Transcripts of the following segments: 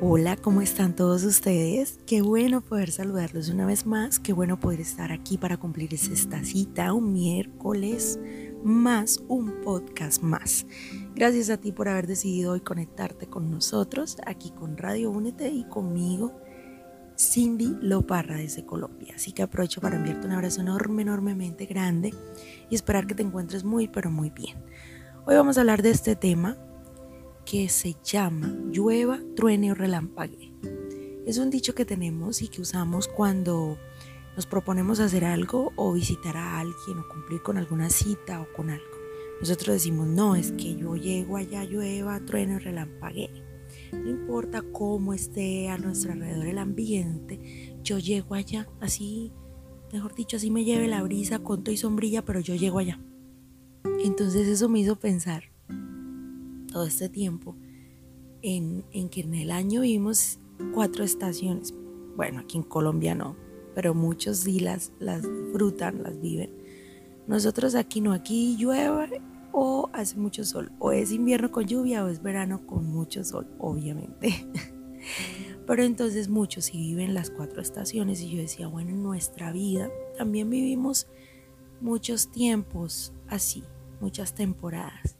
Hola, ¿cómo están todos ustedes? Qué bueno poder saludarlos una vez más, qué bueno poder estar aquí para cumplir esta cita un miércoles más, un podcast más. Gracias a ti por haber decidido hoy conectarte con nosotros, aquí con Radio Únete y conmigo, Cindy Loparra desde Colombia. Así que aprovecho para enviarte un abrazo enorme, enormemente grande y esperar que te encuentres muy, pero muy bien. Hoy vamos a hablar de este tema que se llama llueva, truene o relampague. Es un dicho que tenemos y que usamos cuando nos proponemos hacer algo o visitar a alguien o cumplir con alguna cita o con algo. Nosotros decimos, no, es que yo llego allá, llueva, truene o relampague. No importa cómo esté a nuestro alrededor el ambiente, yo llego allá, así, mejor dicho, así me lleve la brisa, conto y sombrilla, pero yo llego allá. Entonces eso me hizo pensar todo este tiempo en, que en el año vimos cuatro estaciones. Bueno, aquí en Colombia no, pero muchos sí las, las disfrutan, las viven. Nosotros aquí no, aquí llueve o hace mucho sol, o es invierno con lluvia o es verano con mucho sol, obviamente. Pero entonces muchos sí viven las cuatro estaciones y yo decía, bueno, en nuestra vida también vivimos muchos tiempos así, muchas temporadas.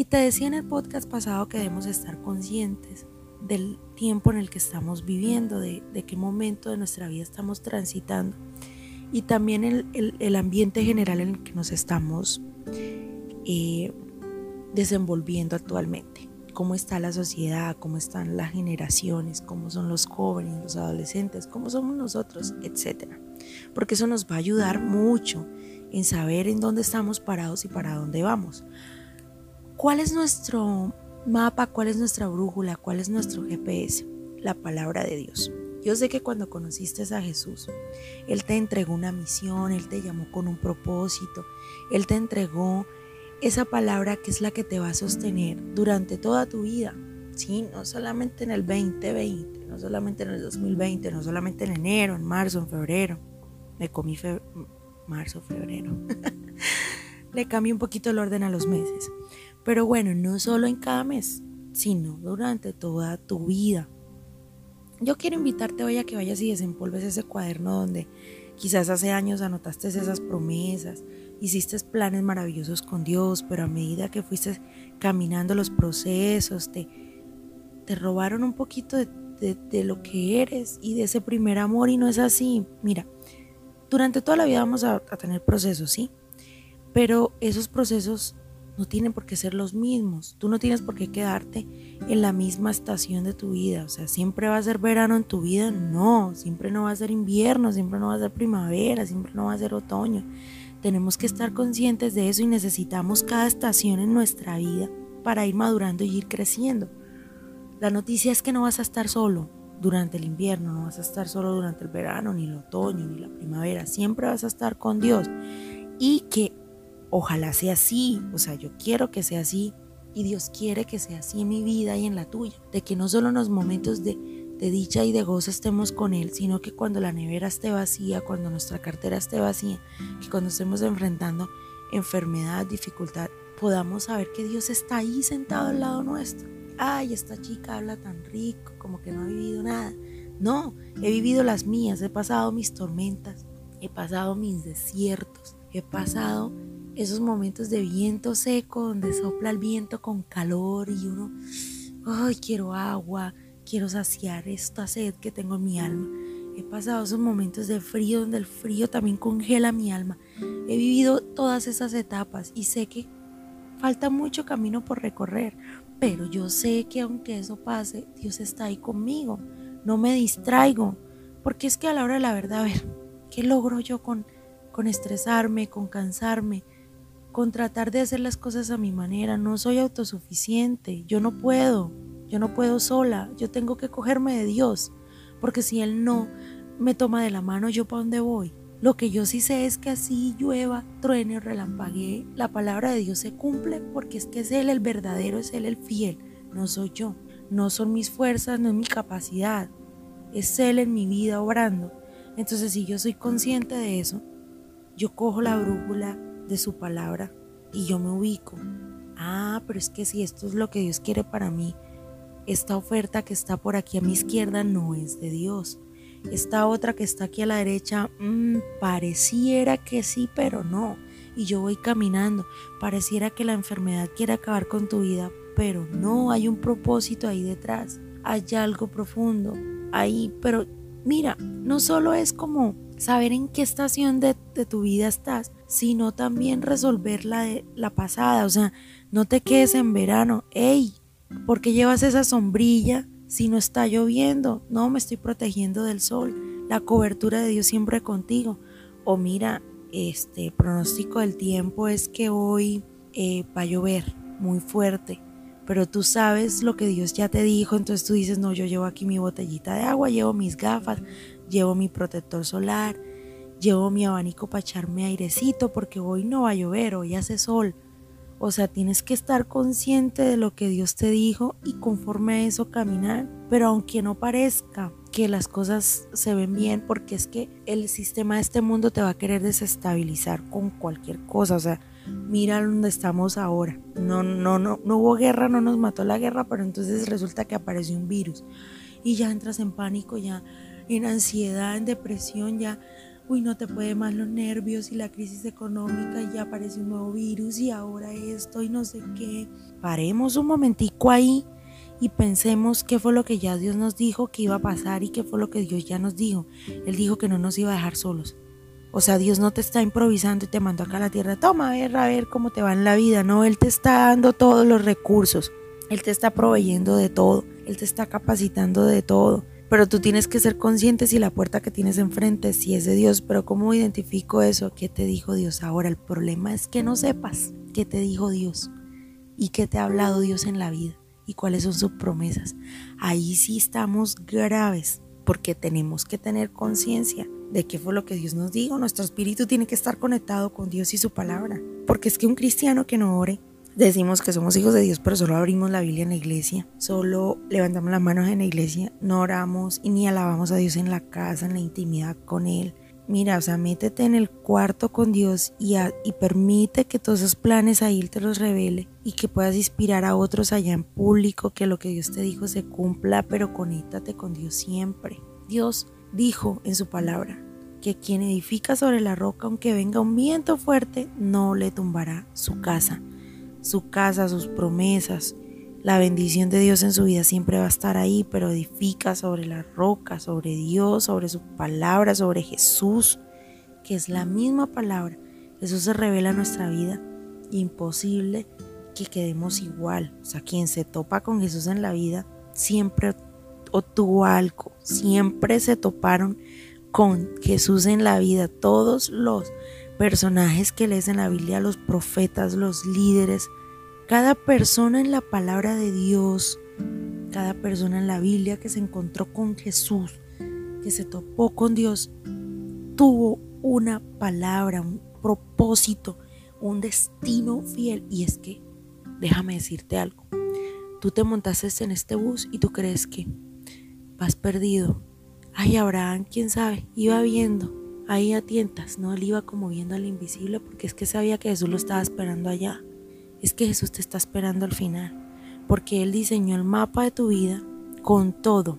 Y te decía en el podcast pasado que debemos estar conscientes del tiempo en el que estamos viviendo, de, qué momento de nuestra vida estamos transitando y también el, ambiente general en el que nos estamos eh, desenvolviendo actualmente. Cómo está la sociedad, cómo están las generaciones, cómo son los jóvenes, los adolescentes, cómo somos nosotros, etc. Porque eso nos va a ayudar mucho en saber en dónde estamos parados y para dónde vamos. ¿Cuál es nuestro mapa? ¿Cuál es nuestra brújula? ¿Cuál es nuestro GPS? La palabra de Dios. Yo sé que cuando conociste a Jesús, Él te entregó una misión, Él te llamó con un propósito, Él te entregó esa palabra que es la que te va a sostener durante toda tu vida. Sí, no solamente en el 2020, no solamente en el 2020, no solamente en enero, en marzo, en febrero. Me comí marzo, febrero. Le cambié un poquito el orden a los meses. Pero bueno, no solo en cada mes, sino durante toda tu vida. Yo quiero invitarte hoy a que vayas y desempolves ese cuaderno donde quizás hace años anotaste esas promesas, hiciste planes maravillosos con Dios, pero a medida que fuiste caminando los procesos, te, te robaron un poquito de, lo que eres y de ese primer amor y no es así. Mira, durante toda la vida vamos a tener procesos, ¿sí? Pero esos procesos no tienen por qué ser los mismos. Tú no tienes por qué quedarte en la misma estación de tu vida. O sea, siempre va a ser verano en tu vida. No, siempre no va a ser invierno, siempre no va a ser primavera, siempre no va a ser otoño. Tenemos que estar conscientes de eso y necesitamos cada estación en nuestra vida para ir madurando y ir creciendo. La noticia es que no vas a estar solo durante el invierno, no vas a estar solo durante el verano, ni el otoño, ni la primavera. Siempre vas a estar con Dios. Y que Ojalá sea así, o sea, yo quiero que sea así y Dios quiere que sea así en mi vida y en la tuya, de que no solo en los momentos de, dicha y de gozo estemos con Él, sino que cuando la nevera esté vacía, cuando nuestra cartera esté vacía, que cuando estemos enfrentando enfermedad, dificultad, podamos saber que Dios está ahí sentado al lado nuestro. Ay, esta chica habla tan rico, como que no ha vivido nada. No, he vivido las mías, he pasado mis tormentas, he pasado mis desiertos, he pasado esos momentos de viento seco donde sopla el viento con calor y uno, ay, quiero agua, quiero saciar esta sed que tengo en mi alma. He pasado esos momentos de frío donde el frío también congela mi alma. He vivido todas esas etapas y sé que falta mucho camino por recorrer, pero yo sé que aunque eso pase, Dios está ahí conmigo. No me distraigo, porque es que a la hora de la verdad, a ver, ¿qué logro yo con, con estresarme, con cansarme? Con tratar de hacer las cosas a mi manera. No soy autosuficiente, yo no puedo, yo no puedo sola, yo tengo que cogerme de Dios, porque si Él no me toma de la mano, ¿yo para dónde voy? Lo que yo sí sé es que así llueva, truene o relampaguee, la palabra de Dios se cumple porque es que es Él el verdadero, es Él el fiel, no soy yo, no son mis fuerzas, no es mi capacidad, es Él en mi vida obrando. Entonces si yo soy consciente de eso, yo cojo la brújula, de su palabra y yo me ubico. Ah, pero es que si esto es lo que Dios quiere para mí, esta oferta que está por aquí a mi izquierda no es de Dios. Esta otra que está aquí a la derecha, mm, pareciera que sí, pero no. Y yo voy caminando. Pareciera que la enfermedad quiere acabar con tu vida, pero no, hay un propósito ahí detrás. Hay algo profundo ahí, pero mira, no solo es como saber en qué estación de, tu vida estás, sino también resolver la de la pasada. O sea, no te quedes en verano. ¡Ey! ¿Por qué llevas esa sombrilla si no está lloviendo? No, me estoy protegiendo del sol. La cobertura de Dios siempre contigo. O mira, este pronóstico del tiempo es que hoy eh, va a llover muy fuerte pero tú sabes lo que Dios ya te dijo, entonces tú dices, no, yo llevo aquí mi botellita de agua, llevo mis gafas, llevo mi protector solar, llevo mi abanico para echarme airecito porque hoy no va a llover, hoy hace sol. O sea, tienes que estar consciente de lo que Dios te dijo y conforme a eso caminar. Pero aunque no parezca que las cosas se ven bien, porque es que el sistema de este mundo te va a querer desestabilizar con cualquier cosa. O sea, mira dónde estamos ahora. No, no, no, no hubo guerra, no nos mató la guerra, pero entonces resulta que apareció un virus y ya entras en pánico, ya en ansiedad, en depresión, ya, uy, no te puede más los nervios y la crisis económica y ya aparece un nuevo virus y ahora esto y no sé qué. Paremos un momentico ahí y pensemos qué fue lo que ya Dios nos dijo que iba a pasar y qué fue lo que Dios ya nos dijo. Él dijo que no nos iba a dejar solos. O sea, Dios no te está improvisando y te mandó acá a la tierra, toma, a ver, a ver cómo te va en la vida. No, Él te está dando todos los recursos. Él te está proveyendo de todo. Él te está capacitando de todo. Pero tú tienes que ser consciente si la puerta que tienes enfrente, si es de Dios. Pero ¿cómo identifico eso? ¿Qué te dijo Dios ahora? El problema es que no sepas qué te dijo Dios y qué te ha hablado Dios en la vida y cuáles son sus promesas. Ahí sí estamos graves porque tenemos que tener conciencia de qué fue lo que Dios nos dijo. Nuestro espíritu tiene que estar conectado con Dios y su palabra. Porque es que un cristiano que no ore, decimos que somos hijos de Dios, pero solo abrimos la Biblia en la iglesia, solo levantamos las manos en la iglesia, no oramos y ni alabamos a Dios en la casa, en la intimidad con Él. Mira, o sea, métete en el cuarto con Dios y, y permite que todos esos planes ahí te los revele y que puedas inspirar a otros allá en público, que lo que Dios te dijo se cumpla, pero conéctate con Dios siempre. Dios dijo en su palabra que quien edifica sobre la roca, aunque venga un viento fuerte, no le tumbará su casa. Su casa, sus promesas, la bendición de Dios en su vida siempre va a estar ahí, pero edifica sobre la roca, sobre Dios, sobre su palabra, sobre Jesús, que es la misma palabra. Jesús se revela en nuestra vida. Imposible que quedemos igual. O sea, quien se topa con Jesús en la vida siempre tuvo algo, siempre se toparon con Jesús en la vida. Todos los personajes que lees en la Biblia, los profetas, los líderes, cada persona en la palabra de Dios, cada persona en la Biblia que se encontró con Jesús, que se topó con Dios, tuvo una palabra, un propósito, un destino fiel. Y es que, déjame decirte algo, tú te montaste en este bus y tú crees que vas perdido. Ay, Abraham, quién sabe, iba viendo, ahí a tientas, no, él iba como viendo al invisible porque es que sabía que Jesús lo estaba esperando allá. Es que Jesús te está esperando al final, porque Él diseñó el mapa de tu vida con todo.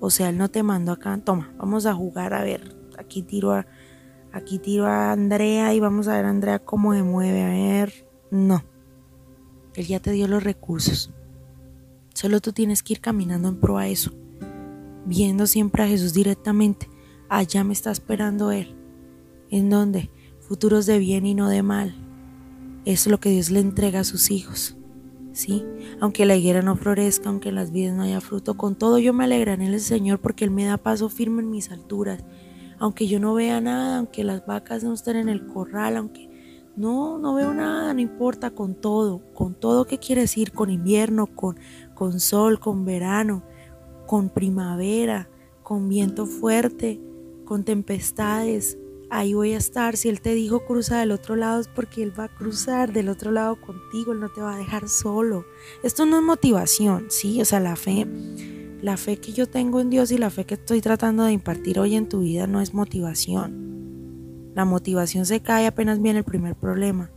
O sea, Él no te mandó acá, toma, vamos a jugar, a ver, aquí tiro a, aquí tiro a Andrea y vamos a ver a Andrea cómo se mueve, a ver, no. Él ya te dio los recursos. Solo tú tienes que ir caminando en pro a eso viendo siempre a Jesús directamente. Allá me está esperando Él. ¿En donde Futuros de bien y no de mal. Es lo que Dios le entrega a sus hijos. ¿Sí? Aunque la higuera no florezca, aunque en las vidas no haya fruto, con todo yo me alegraré en el Señor porque Él me da paso firme en mis alturas. Aunque yo no vea nada, aunque las vacas no estén en el corral, aunque no, no veo nada, no importa, con todo, con todo que quiere decir, con invierno, con, con sol, con verano, con primavera, con viento fuerte, con tempestades. Ahí voy a estar. Si Él te dijo cruza del otro lado es porque Él va a cruzar del otro lado contigo. Él no te va a dejar solo. Esto no es motivación, ¿sí? O sea, la fe, la fe que yo tengo en Dios y la fe que estoy tratando de impartir hoy en tu vida no es motivación. La motivación se cae apenas viene el primer problema.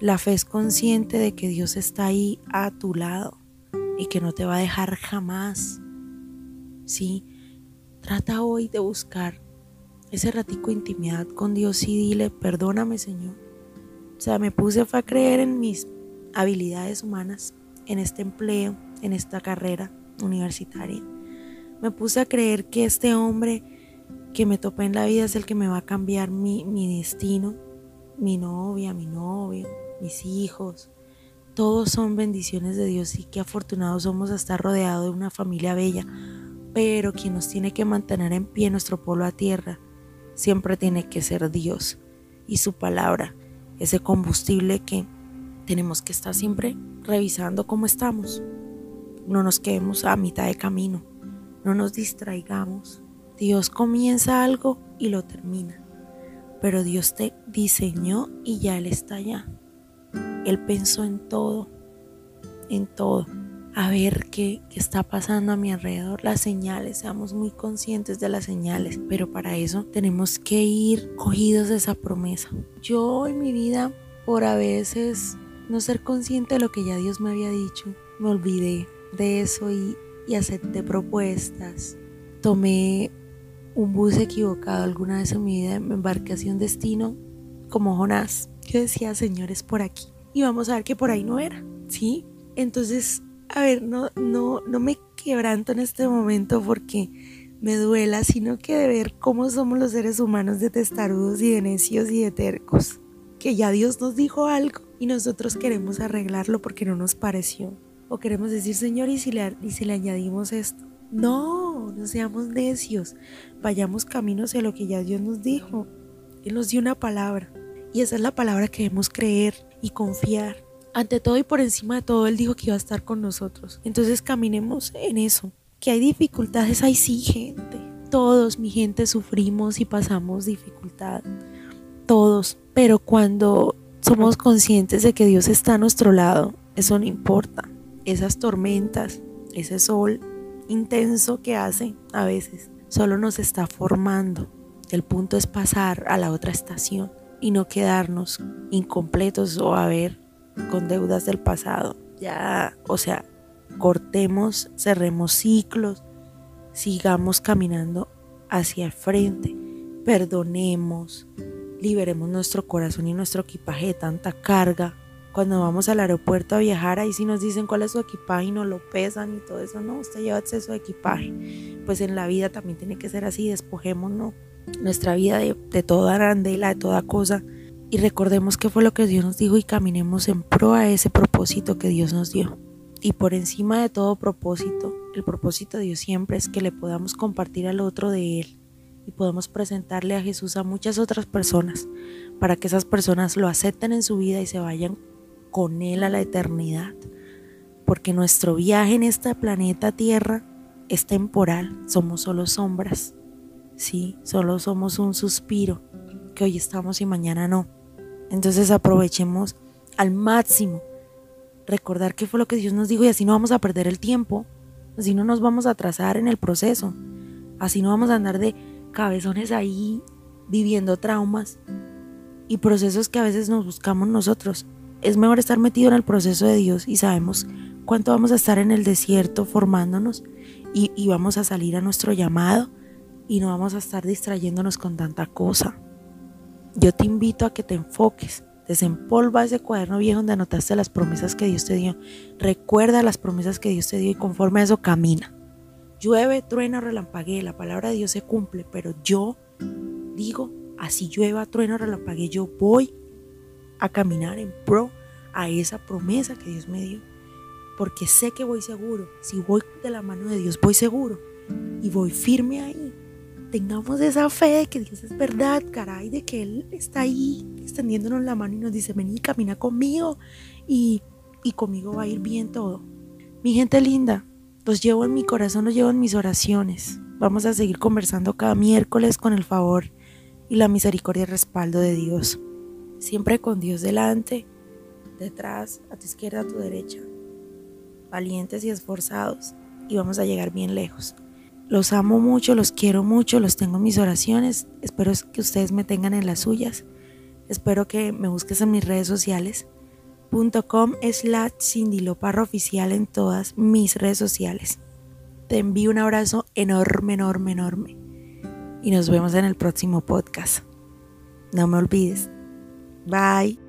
La fe es consciente de que Dios está ahí a tu lado y que no te va a dejar jamás. Sí, trata hoy de buscar ese ratico de intimidad con Dios y dile, perdóname Señor. O sea, me puse a creer en mis habilidades humanas, en este empleo, en esta carrera universitaria. Me puse a creer que este hombre que me topé en la vida es el que me va a cambiar mi, mi destino, mi novia, mi novio, mis hijos. Todos son bendiciones de Dios y qué afortunados somos a estar rodeados de una familia bella. Pero quien nos tiene que mantener en pie nuestro pueblo a tierra siempre tiene que ser Dios y su palabra, ese combustible que tenemos que estar siempre revisando cómo estamos. No nos quedemos a mitad de camino, no nos distraigamos. Dios comienza algo y lo termina, pero Dios te diseñó y ya Él está allá. Él pensó en todo, en todo. A ver qué, qué, está pasando a mi alrededor, las señales, seamos muy conscientes de las señales, pero para eso tenemos que ir cogidos de esa promesa. Yo en mi vida, por a veces no ser consciente de lo que ya Dios me había dicho, me olvidé de eso y, y acepté propuestas. Tomé un bus equivocado alguna vez en mi vida, me embarqué hacia un destino como Jonás. Yo decía, señores, por aquí. Y vamos a ver que por ahí no era, ¿sí? Entonces, a ver, no, no, no me quebranto en este momento porque me duela, sino que de ver cómo somos los seres humanos de testarudos y de necios y de tercos. Que ya Dios nos dijo algo y nosotros queremos arreglarlo porque no nos pareció. O queremos decir, Señor, ¿y si le, y si le añadimos esto? No, no seamos necios. Vayamos caminos hacia lo que ya Dios nos dijo. Él nos dio una palabra. Y esa es la palabra que debemos creer y confiar. Ante todo y por encima de todo, Él dijo que iba a estar con nosotros. Entonces caminemos en eso. Que hay dificultades, hay sí, gente. Todos, mi gente, sufrimos y pasamos dificultad. Todos. Pero cuando somos conscientes de que Dios está a nuestro lado, eso no importa. Esas tormentas, ese sol intenso que hace a veces, solo nos está formando. El punto es pasar a la otra estación y no quedarnos incompletos o a ver con deudas del pasado. Ya, o sea, cortemos, cerremos ciclos, sigamos caminando hacia el frente, perdonemos, liberemos nuestro corazón y nuestro equipaje de tanta carga. Cuando vamos al aeropuerto a viajar, ahí sí nos dicen cuál es su equipaje y nos lo pesan y todo eso. No, usted lleva exceso de equipaje. Pues en la vida también tiene que ser así, despojémonos nuestra vida de, de toda arandela, de toda cosa. Y recordemos qué fue lo que Dios nos dijo y caminemos en pro a ese propósito que Dios nos dio. Y por encima de todo propósito, el propósito de Dios siempre es que le podamos compartir al otro de Él y podemos presentarle a Jesús a muchas otras personas para que esas personas lo acepten en su vida y se vayan con Él a la eternidad. Porque nuestro viaje en este planeta Tierra es temporal, somos solo sombras, sí, solo somos un suspiro, que hoy estamos y mañana no. Entonces aprovechemos al máximo recordar qué fue lo que Dios nos dijo y así no vamos a perder el tiempo, así no nos vamos a atrasar en el proceso, así no vamos a andar de cabezones ahí viviendo traumas y procesos que a veces nos buscamos nosotros. Es mejor estar metido en el proceso de Dios y sabemos cuánto vamos a estar en el desierto formándonos y, y vamos a salir a nuestro llamado y no vamos a estar distrayéndonos con tanta cosa. Yo te invito a que te enfoques, desempolva ese cuaderno viejo donde anotaste las promesas que Dios te dio. Recuerda las promesas que Dios te dio y conforme a eso camina. Llueve, truena, relampaguee, la palabra de Dios se cumple, pero yo digo, así llueva, truena, relampaguee, yo voy a caminar en pro a esa promesa que Dios me dio. Porque sé que voy seguro. Si voy de la mano de Dios, voy seguro. Y voy firme ahí. Tengamos esa fe de que Dios es verdad, caray, de que Él está ahí extendiéndonos la mano y nos dice, vení, camina conmigo. Y, y conmigo va a ir bien todo. Mi gente linda, los llevo en mi corazón, los llevo en mis oraciones. Vamos a seguir conversando cada miércoles con el favor y la misericordia y respaldo de Dios. Siempre con Dios delante, detrás, a tu izquierda, a tu derecha. Valientes y esforzados y vamos a llegar bien lejos. Los amo mucho, los quiero mucho, los tengo en mis oraciones. Espero que ustedes me tengan en las suyas. Espero que me busques en mis redes sociales. .com slash Cindy Loparro oficial en todas mis redes sociales. Te envío un abrazo enorme, enorme, enorme. Y nos vemos en el próximo podcast. No me olvides. Bye.